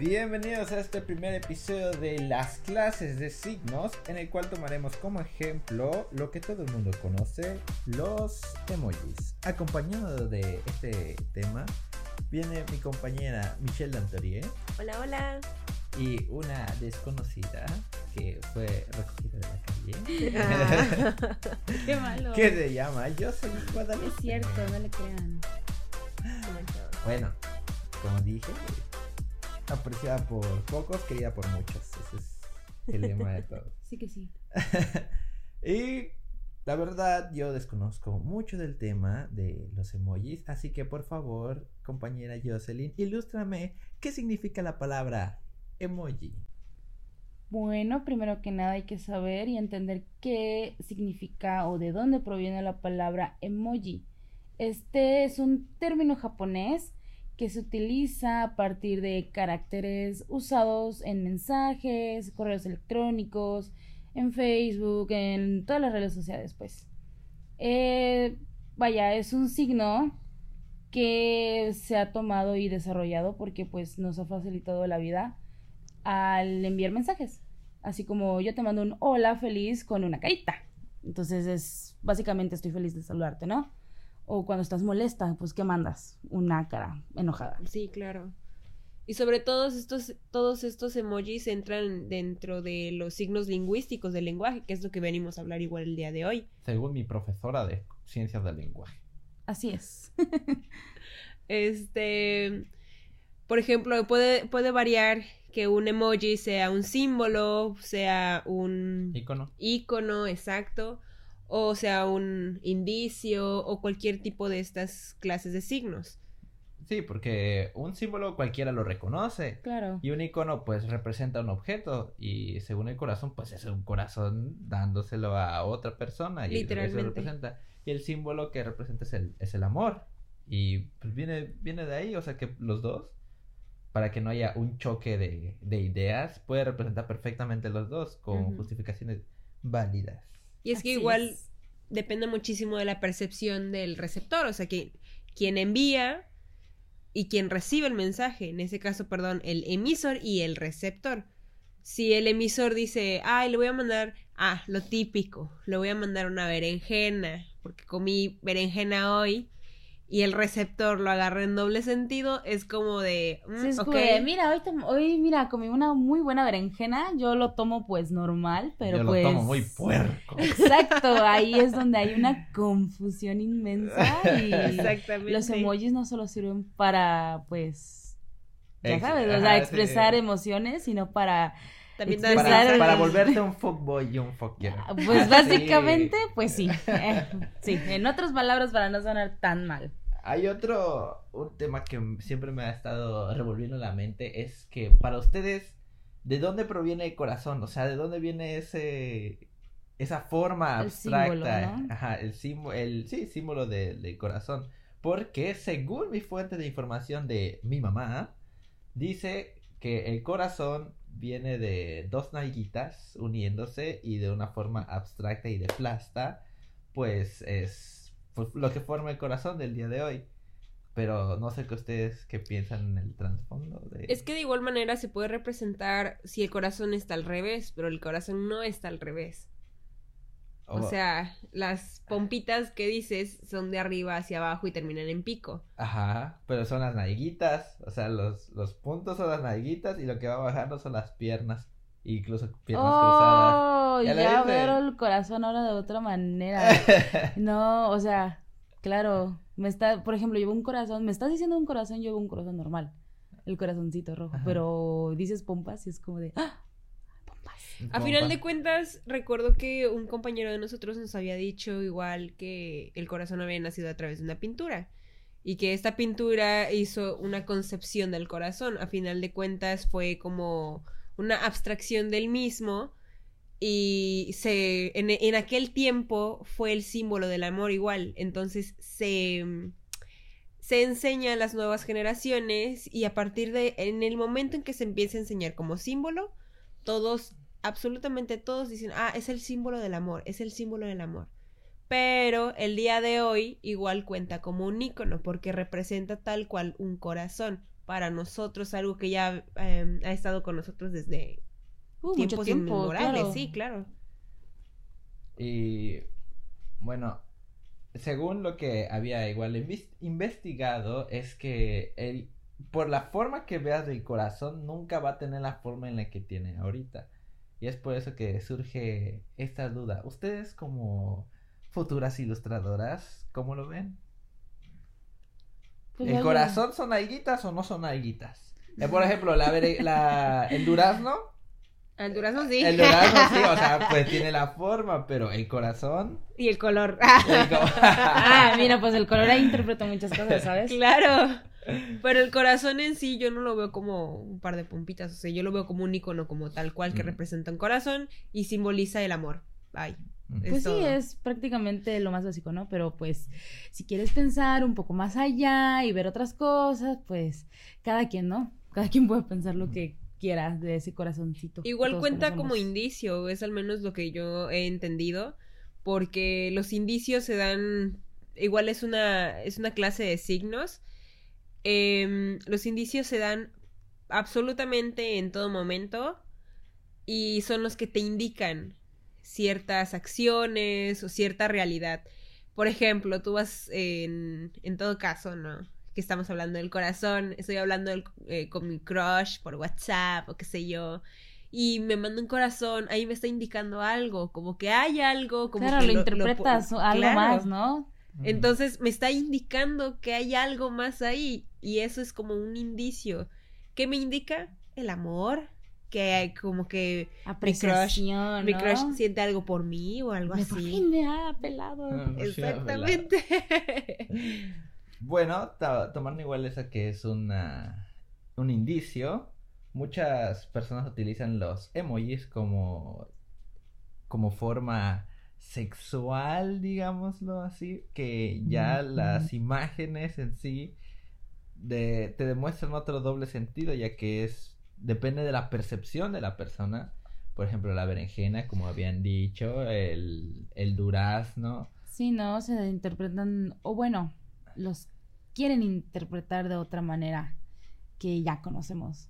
Bienvenidos a este primer episodio de las clases de signos, en el cual tomaremos como ejemplo lo que todo el mundo conoce, los emojis. Acompañado de este tema viene mi compañera Michelle Dantorie Hola, hola. y una desconocida que fue recogida de la calle. Ah, Qué malo. que se llama Jocelyn Guadalupe. Es cierto, no le crean. Bueno, como dije, apreciada por pocos, querida por muchos. Ese es el lema de todo. Sí que sí. y la verdad, yo desconozco mucho del tema de los emojis, así que por favor, compañera Jocelyn, ilústrame qué significa la palabra emoji. Bueno, primero que nada hay que saber y entender qué significa o de dónde proviene la palabra emoji. Este es un término japonés que se utiliza a partir de caracteres usados en mensajes, correos electrónicos, en Facebook, en todas las redes sociales, pues. Eh, vaya, es un signo que se ha tomado y desarrollado porque pues nos ha facilitado la vida al enviar mensajes. Así como yo te mando un hola feliz con una carita. Entonces es básicamente estoy feliz de saludarte, ¿no? O cuando estás molesta, pues ¿qué mandas? Una cara enojada. Sí, claro. Y sobre todos estos, todos estos emojis entran dentro de los signos lingüísticos del lenguaje, que es lo que venimos a hablar igual el día de hoy. Según mi profesora de ciencias del lenguaje. Así es. Este, por ejemplo, puede, puede variar que un emoji sea un símbolo, sea un Icono. icono exacto, o sea un indicio, o cualquier tipo de estas clases de signos. Sí, porque un símbolo cualquiera lo reconoce. Claro. Y un icono pues representa un objeto y según el corazón pues es un corazón dándoselo a otra persona y eso Literalmente. representa. Y el símbolo que representa es el, es el amor. Y pues viene, viene de ahí, o sea que los dos, para que no haya un choque de, de ideas, puede representar perfectamente los dos con justificaciones válidas. Y es que Así igual es. Depende muchísimo de la percepción del receptor, o sea, que quien envía y quien recibe el mensaje, en ese caso, perdón, el emisor y el receptor. Si el emisor dice, ay, le voy a mandar, ah, lo típico, le voy a mandar una berenjena, porque comí berenjena hoy, y el receptor lo agarra en doble sentido, es como de, mm, Sí, es ok, como de, mira, hoy, hoy, mira, comí una muy buena berenjena. Yo lo tomo pues normal, pero Yo pues... lo tomo muy puerco. Exacto, ahí es donde hay una confusión inmensa y Exactamente. los emojis no solo sirven para, pues, ya Ex- sabes, o sea, sí. expresar emociones, sino para, También Para, el- para volverte un fuckboy y un fuckero. pues Sí. básicamente, pues sí, Eh, sí, en otras palabras para no sonar tan mal. Hay otro, un tema que siempre me ha estado revolviendo la mente, es que para ustedes, ¿de dónde proviene el corazón? O sea, ¿de dónde viene ese, esa forma El abstracta? símbolo, ¿no? Ajá, el símbolo, el, sí, símbolo de- del corazón. Porque según mi fuente de información de mi mamá, dice que el corazón viene de dos nalguitas uniéndose y de una forma abstracta y de plasta, pues es lo que forma el corazón del día de hoy. Pero no sé qué ustedes qué piensan en el trasfondo de... Es que de igual manera se puede representar si el corazón está al revés, pero el corazón no está al revés. O sea, las pompitas que dices son de arriba hacia abajo y terminan en pico. Ajá, pero son las nalguitas, o sea, los, los puntos son las nalguitas y lo que va bajando son las piernas, incluso piernas Oh, ¿Ya ya, viste? veo el corazón ahora de otra manera. cruzadas. No, o sea, claro, me está, por ejemplo, llevo un corazón, me estás diciendo un corazón, llevo un corazón normal, el corazoncito rojo, Ajá. pero dices pompas y es como de, ¡ah! Pompas. A final de cuentas, recuerdo que un compañero de nosotros nos había dicho igual que el corazón había nacido a través de una pintura y que esta pintura hizo una concepción del corazón. A final de cuentas fue como una abstracción del mismo y se en, en aquel tiempo fue el símbolo del amor igual. Entonces se se enseña a las nuevas generaciones y a partir de en el momento en que se empieza a enseñar como símbolo, todos absolutamente todos dicen, "Ah, es el símbolo del amor, es el símbolo del amor." Pero el día de hoy igual cuenta como un icono porque representa tal cual un corazón. Para nosotros, algo que ya eh, ha estado con nosotros desde Uh, mucho tiempos tiempo, inmemorables, claro. sí, claro. Y bueno, según lo que había igual investigado, es que el, por la forma que veas del corazón, nunca va a tener la forma en la que tiene ahorita. Y es por eso que surge esta duda. ¿Ustedes como futuras ilustradoras, cómo lo ven? Pues ¿El corazón son alguitas o no son alguitas? Eh, por ejemplo, la, la- el durazno El durazno sí. el durazno sí, o sea, pues tiene la forma, pero el corazón. y el color. el co- Ah, mira, pues el color ahí interpreta muchas cosas, ¿sabes? claro. Pero el corazón en sí yo no lo veo como un par de pompitas, o sea, yo lo veo como un icono como tal cual que Mm. representa un corazón y simboliza el amor. Pues Es sí, todo. es prácticamente lo más básico, ¿no? Pero pues si quieres pensar un poco más allá y ver otras cosas, pues cada quien, ¿no? Cada quien puede pensar lo que quiera de ese corazoncito. Igual cuenta como indicio, es al menos lo que yo he entendido, porque los indicios se dan, igual es una, es una clase de signos, Em, los indicios se dan absolutamente en todo momento y son los que te indican ciertas acciones o cierta realidad. Por ejemplo, tú vas en, en todo caso, ¿no? Que estamos hablando del corazón, estoy hablando del- eh, con mi crush por WhatsApp o qué sé yo. Y me manda un corazón, ahí me está indicando algo, como que hay algo, como Claro, que lo, po- interpretas algo Claro. más, ¿no? Entonces me está indicando que hay algo más ahí y eso es como un indicio. ¿Qué me indica? El amor, que hay como que Apreciación, mi ¿no? crush siente algo por mí o algo Me- por así. fin me ha pelado. Ah, pues sí, velado. Exactamente. Bueno, to- tomando igual eso que es una, un indicio, muchas personas utilizan los emojis como, como forma sexual, digámoslo así, que ya las imágenes en sí de, te demuestran otro doble sentido, ya que es depende de la percepción de la persona. Por ejemplo, la berenjena, como habían dicho, el, el durazno. Sí, no, se interpretan, o bueno, los quieren interpretar de otra manera que ya conocemos.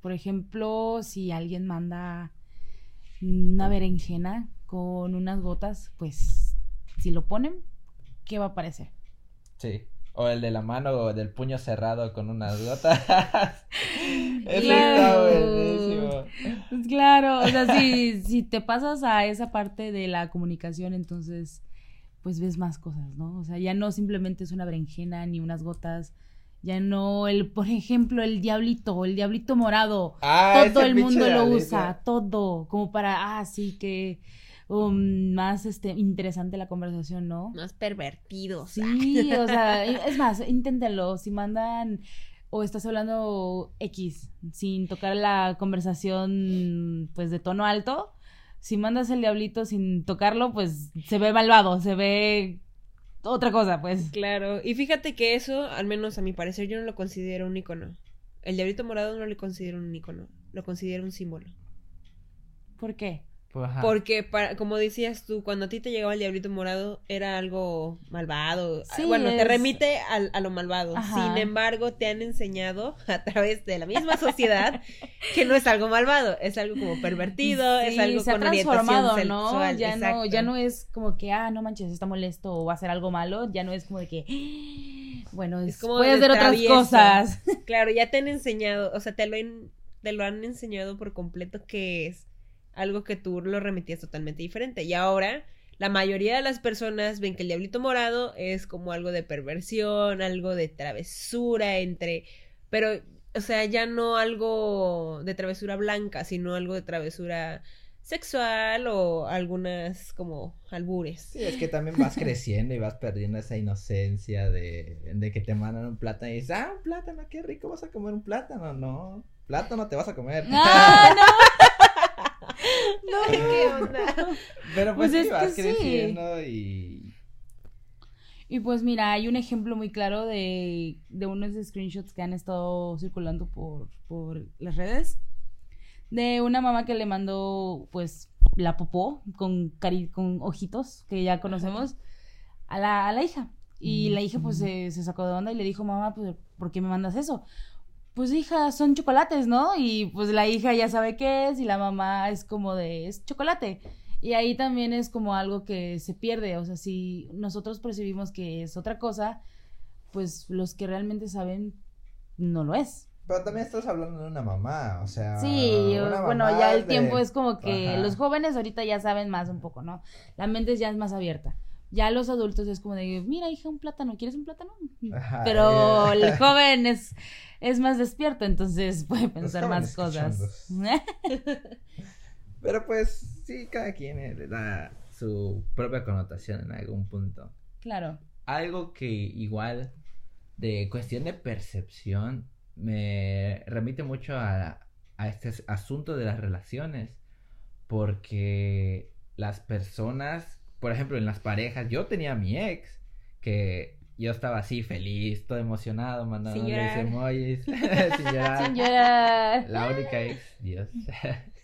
Por ejemplo, si alguien manda una berenjena con unas gotas, pues si lo ponen, ¿qué va a aparecer? Sí. O el de la mano o del puño cerrado con unas gotas. Claro. está buenísimo. Pues claro, o sea, si, si te pasas a esa parte de la comunicación, entonces pues ves más cosas, ¿no? O sea, ya no simplemente es una berenjena ni unas gotas, ya no el, por ejemplo, el diablito, el diablito morado, Ah, todo el mundo lo usa, todo, como para, ah, sí, que um, más este, interesante la conversación, ¿no? Más pervertidos. Sí, o sea, es más, inténtalo, si mandan o estás hablando X sin tocar la conversación pues de tono alto, si mandas el diablito sin tocarlo, pues se ve malvado, se ve otra cosa, pues. Claro. Y fíjate que eso, al menos a mi parecer, yo no lo considero un icono. El diablito morado no lo considero un icono. Lo considero un símbolo. ¿Por qué? Pues, ajá. Porque, para, como decías tú, cuando a ti te llegaba el diablito morado, era algo malvado. Sí, bueno, te remite al- a lo malvado. Ajá. Sin embargo, te han enseñado a través de la misma sociedad que no es algo malvado, es algo como pervertido, es algo se ha con orientación transformado, ¿no? sexual. Ya no, ya no es como que, ah, no manches, está molesto o va a hacer algo malo, ya no es como de que, bueno, es, Es como puede hacer otras cosas. Claro, ya te han enseñado, o sea, te lo, han- te lo han enseñado por completo que es algo que tú lo remitías totalmente diferente. Y ahora, la mayoría de las personas ven que el diablito morado es como algo de perversión, algo de travesura entre... Pero, o sea, ya no algo de travesura blanca, sino algo de travesura sexual o algunas como albures. Sí, es que también vas creciendo y vas perdiendo esa inocencia de, de que te mandan un plátano y dices, ah, un plátano, qué rico, vas a comer un plátano. No, plátano te vas a comer. ¡Ah, no! ¿Qué onda? Pero pues, Pues sí, es que vas sí. creciendo y... Y pues mira, hay un ejemplo muy claro de, de unos screenshots que han estado circulando por, por las redes. De una mamá que le mandó pues la popó con, cari con ojitos que ya conocemos a la, a la hija. Y la hija pues se, se sacó de onda y le dijo, mamá, pues, ¿por qué me mandas eso? Pues hija, son chocolates, ¿no? Y pues la hija ya sabe qué es y la mamá es como de, es chocolate. Y ahí también es como algo que se pierde, o sea, si nosotros percibimos que es otra cosa, pues los que realmente saben no lo es. Pero también estás hablando de una mamá, o sea. Sí, bueno, ya el de- tiempo es como que Ajá. los jóvenes ahorita ya saben más un poco, ¿no? La mente ya es más abierta. Ya los adultos es como de, mira, hija, un plátano, ¿quieres un plátano? Ajá, Pero eh. el joven es, es más despierto, entonces puede pensar más cosas. Pero pues sí, cada quien eh, le da su propia connotación en algún punto. claro. Algo que igual de cuestión de percepción me remite mucho a, a este as- asunto de las relaciones. Porque las personas, por ejemplo, en las parejas, yo tenía a mi ex que yo estaba así feliz, todo emocionado, mandando llorar. emojis, sin llorar. Sin llorar. La única ex, Dios.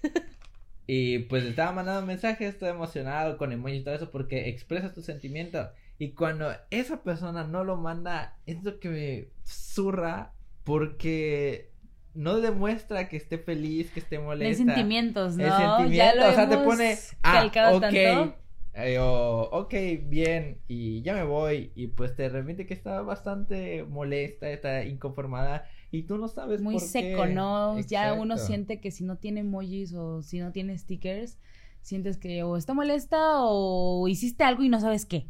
y pues estaba mandando mensajes todo emocionado con emojis y todo eso porque expresas tu sentimiento. Y cuando esa persona no lo manda, es lo que me zurra porque no demuestra que esté feliz, que esté De molesta. sentimientos, ¿no? El Ya sentimiento, lo o sea, te hemos pone, ah, ok, tanto. Eh, o, ok, bien, y ya me voy, y pues te remite que está bastante molesta, está inconformada, y tú no sabes Muy por seco, qué. ¿no? Ya uno siente que si no tiene emojis o si no tiene stickers, sientes que o está molesta o hiciste algo y no sabes qué.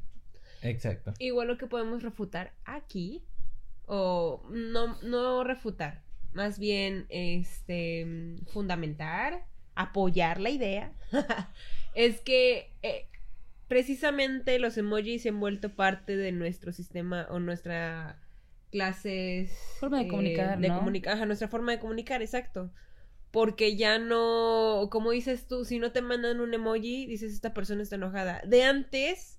Exacto. Igual lo que podemos refutar aquí, o no, no refutar, más bien este fundamentar, apoyar la idea, es que eh, precisamente los emojis se han vuelto parte de nuestro sistema o nuestra clases Forma de eh, comunicar, de ¿no? comunica- ajá, nuestra forma de comunicar, exacto. Porque ya no, como dices tú, si no te mandan un emoji, dices esta persona está enojada. De antes,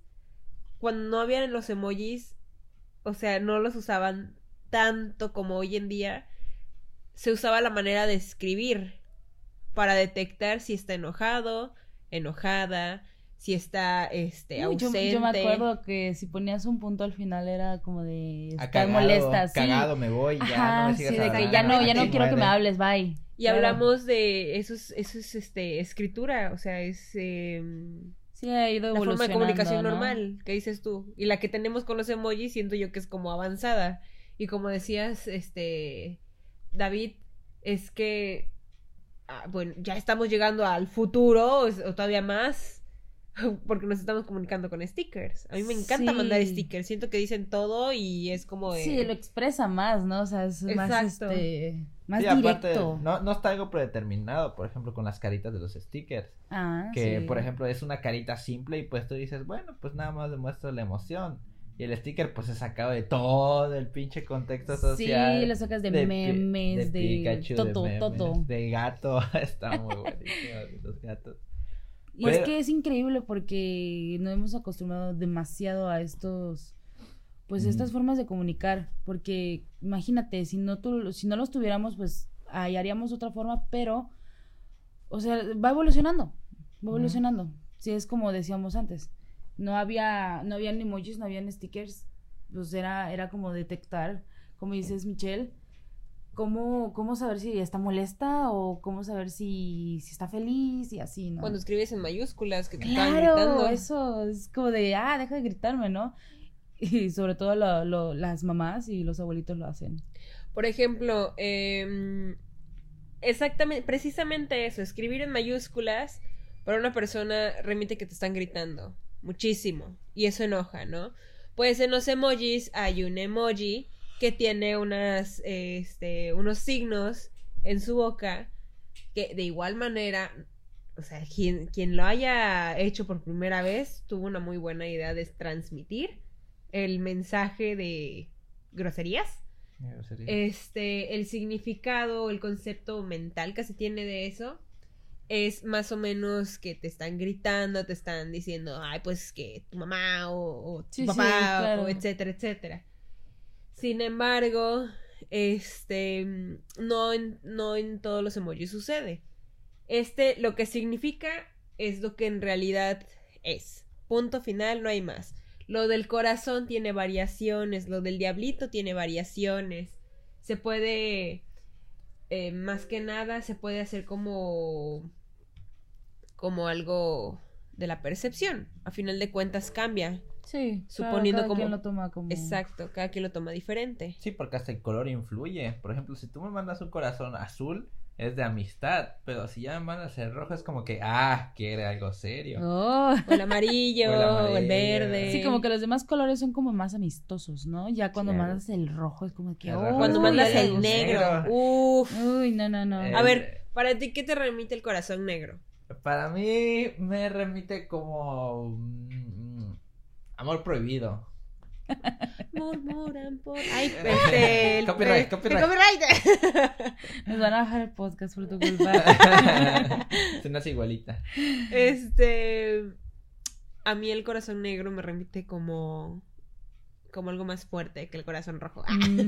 cuando no habían los emojis, o sea, no los usaban tanto como hoy en día, se usaba la manera de escribir para detectar si está enojado, enojada, si está este Uy, yo, ausente. yo me acuerdo que si ponías un punto al final era como de Ah, estar cagado, molesta, sí. Cagado, me voy, ya Ajá, no me sí, sigas de que hablando, ya no, ya no quiero que me hables, bye. Y Claro. hablamos de eso es, eso es este escritura, o sea, es em, Sí, ha ido la forma de comunicación ¿no? normal que dices tú y la que tenemos con los emojis siento yo que es como avanzada y como decías este David es que ah, bueno ya estamos llegando al futuro o, o todavía más porque nos estamos comunicando con stickers a mí me encanta Sí. mandar stickers siento que dicen todo y es como de Sí, lo expresa más, ¿no? O sea, es más, Exacto. este, más Sí, aparte, directo. no, no está algo predeterminado, por ejemplo, con las caritas de los stickers. Ah, Que, sí. por ejemplo, es una carita simple y pues tú dices, bueno, pues nada más demuestra la emoción. Y el sticker, pues es sacado de todo el pinche contexto social. Sí, lo sacas de, memes, de, Pikachu, de todo, memes, todo. De gato, está muy buenísimo los gatos. Y es que es increíble porque no hemos acostumbrado demasiado a estos, pues estas formas de comunicar, porque imagínate, si no tu- si no los tuviéramos, pues ahí haríamos otra forma, pero, o sea, va evolucionando, va evolucionando. Sí, es como decíamos antes, no había, no habían emojis, no habían stickers, pues era, era como detectar, como dices Michelle, cómo, cómo saber si está molesta o cómo saber si, si está feliz y así, ¿no? cuando escribes en mayúsculas que te Claro, gritando eso es como de, ah, deja de gritarme, ¿no? Y sobre todo lo- lo- las mamás y los abuelitos lo hacen. Por ejemplo, em, exactamente, precisamente eso, escribir en mayúsculas para una persona remite que te están gritando muchísimo y eso enoja, ¿no? Pues en los emojis hay un emoji que tiene unas, este, unos signos en su boca que de igual manera, o sea, quien, quien lo haya hecho por primera vez tuvo una muy buena idea de transmitir el mensaje de groserías este, el significado, el concepto mental que se tiene de eso es más o menos que te están gritando, te están diciendo, ay, pues que tu mamá o, o tu Sí, sí, papá, claro. o etcétera, etcétera. Sin embargo, este, no en, no en todos los emojis sucede. Este, lo que significa es lo que en realidad es. Punto final, no hay más. Lo del corazón tiene variaciones, lo del diablito tiene variaciones. Se puede eh, más que nada se puede hacer como como algo de la percepción. A final de cuentas cambia. Sí, Suponiendo claro, cada como- quien lo toma como... Exacto, cada quien lo toma diferente. Sí, porque hasta el color influye. Por ejemplo, si tú me mandas un corazón azul, es de amistad. Pero si ya me mandas el rojo, es como que, ah, quiere algo serio. Oh. O el amarillo, O el o el amarillo. verde. Sí, como que los demás colores son como más amistosos, ¿no? Ya cuando Claro. mandas el rojo es como que... Oh, Cuando mandas el negro. negro. Uf. Uy, no, no, no. Eh, A ver, para ti, ¿qué te remite el corazón negro? Para mí me remite como amor prohibido. Murmuran por. Ay, este. el- Copyright, copyright. copyright. Nos van a bajar el podcast por tu culpa. Se nace igualita. este. A mí el corazón negro me remite como. Como algo más fuerte que el corazón rojo. Mm.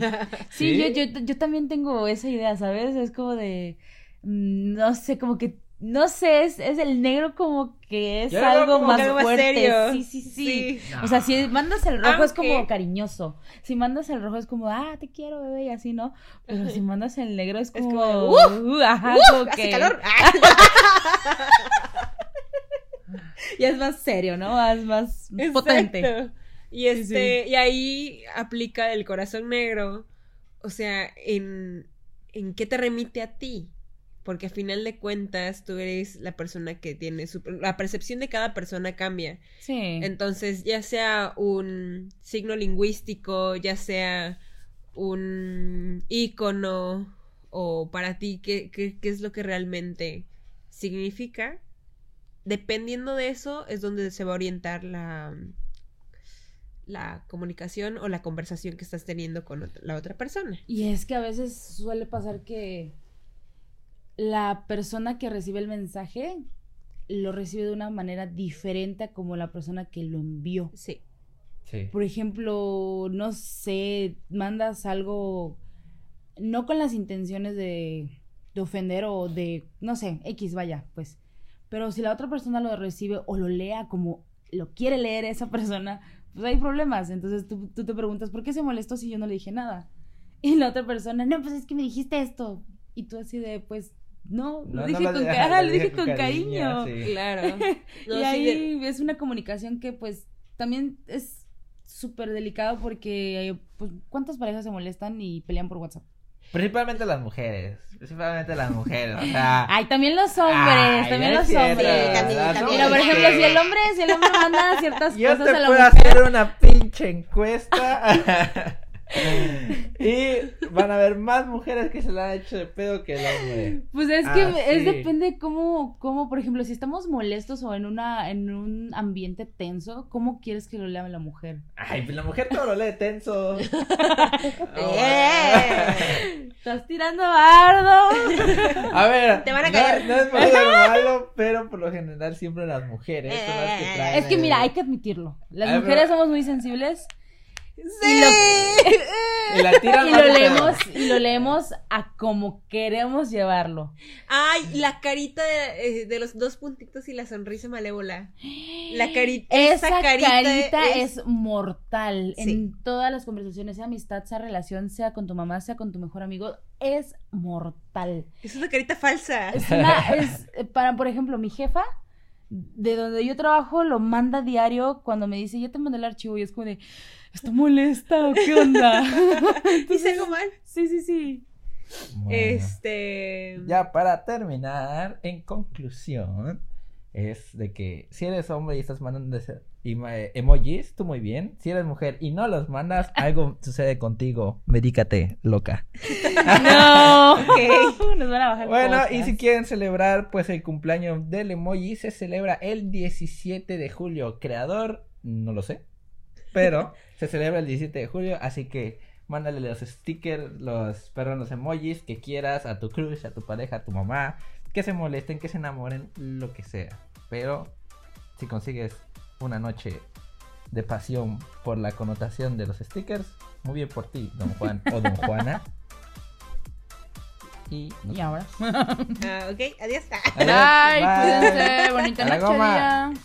Sí, ¿Sí? Yo, yo, yo también tengo esa idea, ¿sabes? Es como de, mm, no sé, como que, no sé, es, es el negro como que es Yo algo como más que algo más fuerte. serio. Sí, sí, sí. Sí. O sea, si mandas el rojo es como cariñoso. Si mandas el rojo es como, ah, te quiero, bebé, y así, ¿no? Pero si mandas el negro es Es como, como, uh, ajá, como Hace que calor. ya es más serio, ¿no? Es más potente. Exacto. Y este, y ahí aplica el corazón negro. O sea, en, en qué te remite a ti. Porque a final de cuentas, tú eres la persona que tiene su. La percepción de cada persona cambia. Sí. Entonces, ya sea un signo lingüístico, ya sea un icono, o para ti, ¿qué, qué, qué es lo que realmente significa? Dependiendo de eso, es donde se va a orientar la, la comunicación o la conversación que estás teniendo con la otra persona. Y es que a veces suele pasar que la persona que recibe el mensaje lo recibe de una manera diferente a como la persona que lo envió. Sí. Sí. Por ejemplo, no sé, mandas algo no con las intenciones de, de ofender o de, no sé, X, vaya, pues. Pero si la otra persona lo recibe o lo lea como lo quiere leer esa persona, pues hay problemas. Entonces tú, tú te preguntas, ¿por qué se molestó si yo no le dije nada? Y la otra persona, no, pues es que me dijiste esto. Y tú así de, pues, no, lo No, dije con, ca- ajá, lo dije dije con con cariño, cariño. sí. Claro. No, y sí, ahí de- es una comunicación que pues también es súper delicado porque eh, pues cuántas parejas se molestan y pelean por WhatsApp. Principalmente las mujeres. Principalmente las mujeres. O sea. Ay, también los hombres, Ay, también los cierto, hombres. Sí, también, también. Pero por ejemplo, si el hombre, si el hombre manda ciertas Yo cosas te a la puedo mujer, hacer una pinche encuesta. Y van a haber más mujeres que se la han hecho de pedo que el hombre. pues es que Ah, es sí. depende cómo, cómo, por ejemplo, si estamos molestos o en una, en un ambiente tenso, ¿cómo quieres que lo lea la mujer? Ay, pues la mujer todo lo lee tenso. ¡Eh! Estás tirando bardo. A ver, Te van a no- caer. No, es por ser malo, pero por lo general siempre las mujeres son las que traen Es que mira, hay que admitirlo. Las Ay, mujeres pero- somos muy sensibles ¡Sí! Y la tiran y lo leemos y lo leemos a como queremos llevarlo. Ay, la carita de, eh, de los dos puntitos y la sonrisa malévola. La carita. Esa, esa carita, es... mortal Sí. en todas las conversaciones, sea amistad, sea relación, sea con tu mamá, sea con tu mejor amigo, es mortal. Es una carita falsa. Es una, es, para, por ejemplo, mi jefa, de donde yo trabajo, lo manda diario cuando me dice, ya te mandé el archivo y es como de, ¿está molesta o qué onda? ¿Hice algo mal? sí, sí, sí. Bueno. Este. Ya para terminar, en conclusión, es de que si eres hombre y estás mandando emojis, tú muy bien. Si eres mujer y no los mandas, algo sucede contigo. Medícate, loca. No. Ok. Nos van a bajar el Bueno, y si quieren celebrar pues el cumpleaños del emoji, se celebra el 17 de julio. Creador, no lo sé, pero se celebra el 17 de julio, así que mándale los stickers, los, perdón, los emojis que quieras a tu crush, a tu pareja, a tu mamá, que se molesten, que se enamoren, lo que sea. Pero si consigues una noche de pasión por la connotación de los stickers, muy bien por ti, don Juan o don Juana. Y nos Y ahora. Ah, ok, adiós. Adiós, Bye, bye. cuídense. Bonita noche.